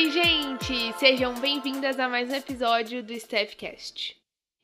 Oi, gente! Sejam bem-vindas a mais um episódio do Staffcast.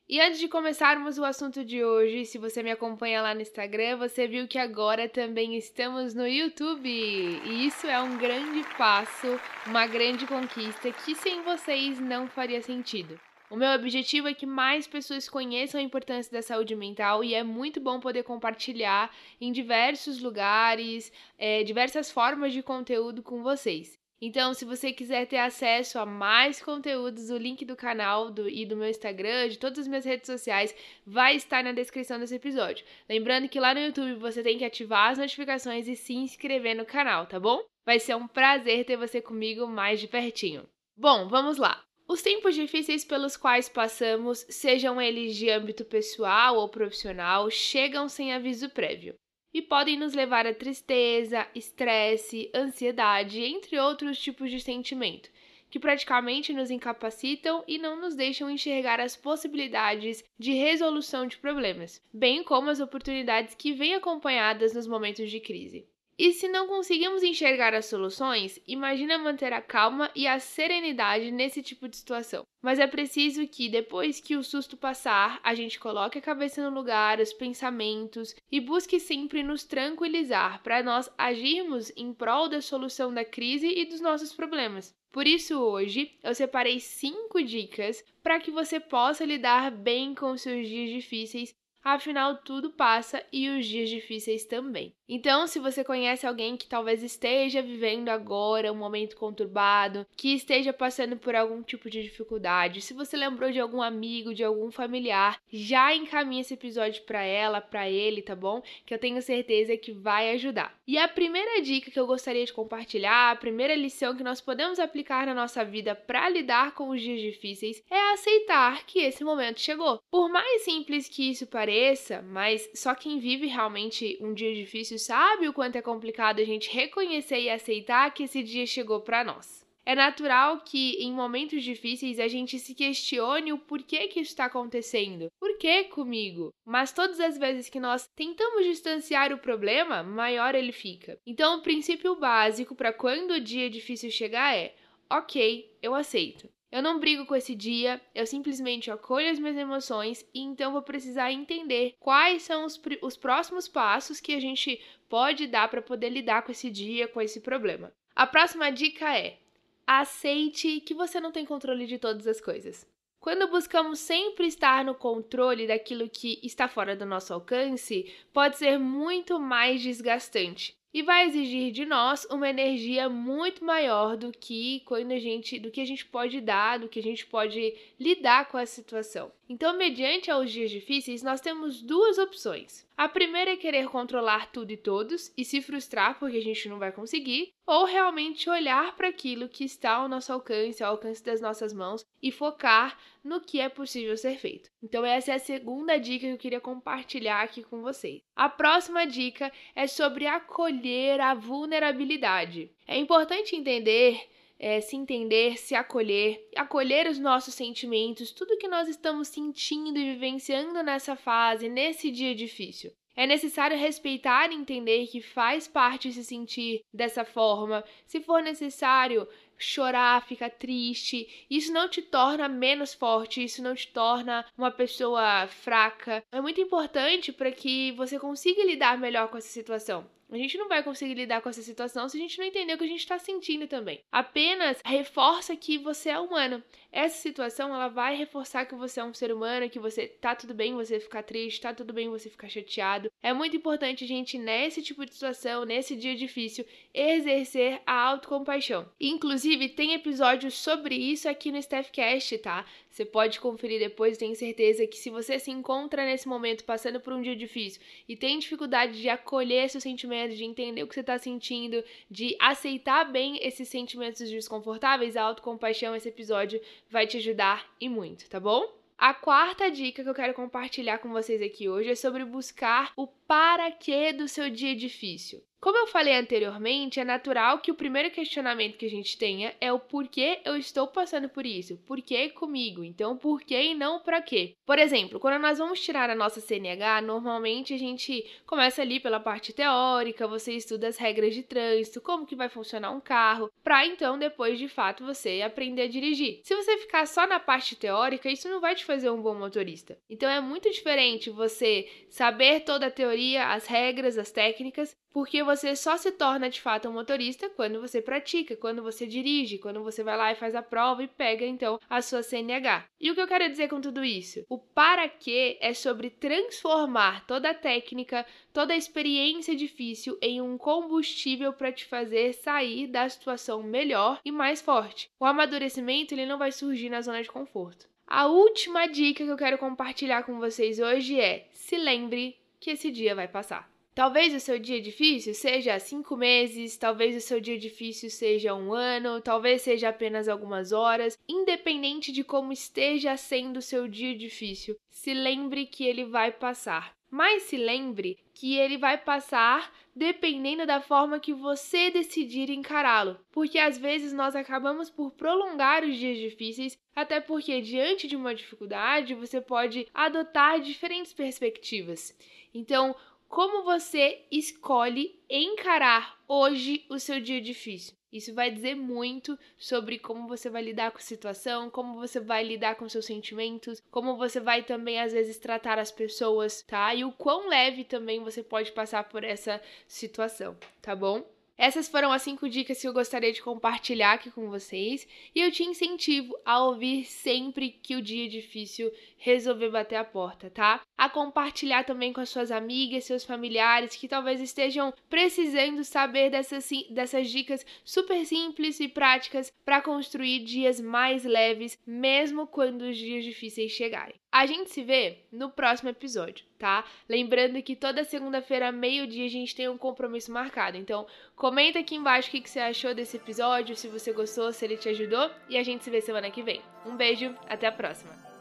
E antes de começarmos o assunto de hoje, se você me acompanha lá no Instagram, você viu que agora também estamos no YouTube. E isso é um grande passo, uma grande conquista que sem vocês não faria sentido. O meu objetivo é que mais pessoas conheçam a importância da saúde mental e é muito bom poder compartilhar em diversos lugares, é, diversas formas de conteúdo com vocês. Então, se você quiser ter acesso a mais conteúdos, o link do canal do, e do meu Instagram, de todas as minhas redes sociais, vai estar na descrição desse episódio. Lembrando que lá no YouTube você tem que ativar as notificações e se inscrever no canal, tá bom? Vai ser um prazer ter você comigo mais de pertinho. Bom, vamos lá. Os tempos difíceis pelos quais passamos, sejam eles de âmbito pessoal ou profissional, chegam sem aviso prévio e podem nos levar a tristeza, estresse, ansiedade, entre outros tipos de sentimento, que praticamente nos incapacitam e não nos deixam enxergar as possibilidades de resolução de problemas, bem como as oportunidades que vêm acompanhadas nos momentos de crise. E se não conseguimos enxergar as soluções, imagina manter a calma e a serenidade nesse tipo de situação. Mas é preciso que, depois que o susto passar, a gente coloque a cabeça no lugar, os pensamentos e busque sempre nos tranquilizar para nós agirmos em prol da solução da crise e dos nossos problemas. Por isso, hoje eu separei cinco dicas para que você possa lidar bem com seus dias difíceis Afinal, tudo passa e os dias difíceis também. Então, se você conhece alguém que talvez esteja vivendo agora um momento conturbado, que esteja passando por algum tipo de dificuldade, se você lembrou de algum amigo, de algum familiar, já encaminhe esse episódio para ela, para ele, tá bom? Que eu tenho certeza que vai ajudar. E a primeira dica que eu gostaria de compartilhar, a primeira lição que nós podemos aplicar na nossa vida para lidar com os dias difíceis é aceitar que esse momento chegou. Por mais simples que isso pareça, pareça, mas só quem vive realmente um dia difícil sabe o quanto é complicado a gente reconhecer e aceitar que esse dia chegou para nós. É natural que em momentos difíceis a gente se questione o porquê que isso está acontecendo. Por que comigo? Mas todas as vezes que nós tentamos distanciar o problema, maior ele fica. Então, o princípio básico para quando o dia difícil chegar é: ok, eu aceito. Eu não brigo com esse dia, eu simplesmente acolho as minhas emoções e então vou precisar entender quais são os, os próximos passos que a gente pode dar para poder lidar com esse dia, com esse problema. A próxima dica é: aceite que você não tem controle de todas as coisas. Quando buscamos sempre estar no controle daquilo que está fora do nosso alcance, pode ser muito mais desgastante e vai exigir de nós uma energia muito maior do que quando a gente, do que a gente pode dar, do que a gente pode lidar com a situação. Então, mediante aos dias difíceis, nós temos duas opções. A primeira é querer controlar tudo e todos e se frustrar porque a gente não vai conseguir, ou realmente olhar para aquilo que está ao nosso alcance, ao alcance das nossas mãos e focar no que é possível ser feito. Então, essa é a segunda dica que eu queria compartilhar aqui com vocês. A próxima dica é sobre acolher a vulnerabilidade. É importante entender é, se entender, se acolher, acolher os nossos sentimentos, tudo que nós estamos sentindo e vivenciando nessa fase, nesse dia difícil. É necessário respeitar e entender que faz parte se sentir dessa forma. Se for necessário chorar, ficar triste, isso não te torna menos forte, isso não te torna uma pessoa fraca. É muito importante para que você consiga lidar melhor com essa situação. A gente não vai conseguir lidar com essa situação se a gente não entender o que a gente está sentindo também. Apenas reforça que você é humano. Essa situação ela vai reforçar que você é um ser humano, que você tá tudo bem você ficar triste, tá tudo bem você ficar chateado. É muito importante a gente nesse tipo de situação, nesse dia difícil, exercer a autocompaixão. Inclusive tem episódios sobre isso aqui no Staffcast, tá? Você pode conferir depois, tenho certeza que se você se encontra nesse momento passando por um dia difícil e tem dificuldade de acolher seus sentimentos, de entender o que você está sentindo, de aceitar bem esses sentimentos desconfortáveis, a autocompaixão, esse episódio vai te ajudar e muito, tá bom? A quarta dica que eu quero compartilhar com vocês aqui hoje é sobre buscar o para quê do seu dia difícil. Como eu falei anteriormente, é natural que o primeiro questionamento que a gente tenha é o porquê eu estou passando por isso? Por que comigo? Então, por que e não para quê? Por exemplo, quando nós vamos tirar a nossa CNH, normalmente a gente começa ali pela parte teórica, você estuda as regras de trânsito, como que vai funcionar um carro, para então depois de fato você aprender a dirigir. Se você ficar só na parte teórica, isso não vai te fazer um bom motorista. Então é muito diferente você saber toda a teoria, as regras, as técnicas, porque você só se torna de fato um motorista quando você pratica, quando você dirige, quando você vai lá e faz a prova e pega então a sua CNH. E o que eu quero dizer com tudo isso? O para quê é sobre transformar toda a técnica, toda a experiência difícil em um combustível para te fazer sair da situação melhor e mais forte. O amadurecimento ele não vai surgir na zona de conforto. A última dica que eu quero compartilhar com vocês hoje é: se lembre que esse dia vai passar. Talvez o seu dia difícil seja cinco meses, talvez o seu dia difícil seja um ano, talvez seja apenas algumas horas. Independente de como esteja sendo o seu dia difícil, se lembre que ele vai passar. Mas se lembre que ele vai passar dependendo da forma que você decidir encará-lo. Porque às vezes nós acabamos por prolongar os dias difíceis, até porque diante de uma dificuldade você pode adotar diferentes perspectivas. Então, como você escolhe encarar hoje o seu dia difícil. Isso vai dizer muito sobre como você vai lidar com a situação, como você vai lidar com seus sentimentos, como você vai também às vezes tratar as pessoas, tá? E o quão leve também você pode passar por essa situação, tá bom? Essas foram as cinco dicas que eu gostaria de compartilhar aqui com vocês e eu te incentivo a ouvir sempre que o dia difícil resolver bater a porta, tá? A compartilhar também com as suas amigas, seus familiares que talvez estejam precisando saber dessas, dessas dicas super simples e práticas para construir dias mais leves, mesmo quando os dias difíceis chegarem. A gente se vê no próximo episódio, tá? Lembrando que toda segunda-feira, meio-dia, a gente tem um compromisso marcado. Então, comenta aqui embaixo o que você achou desse episódio, se você gostou, se ele te ajudou. E a gente se vê semana que vem. Um beijo, até a próxima!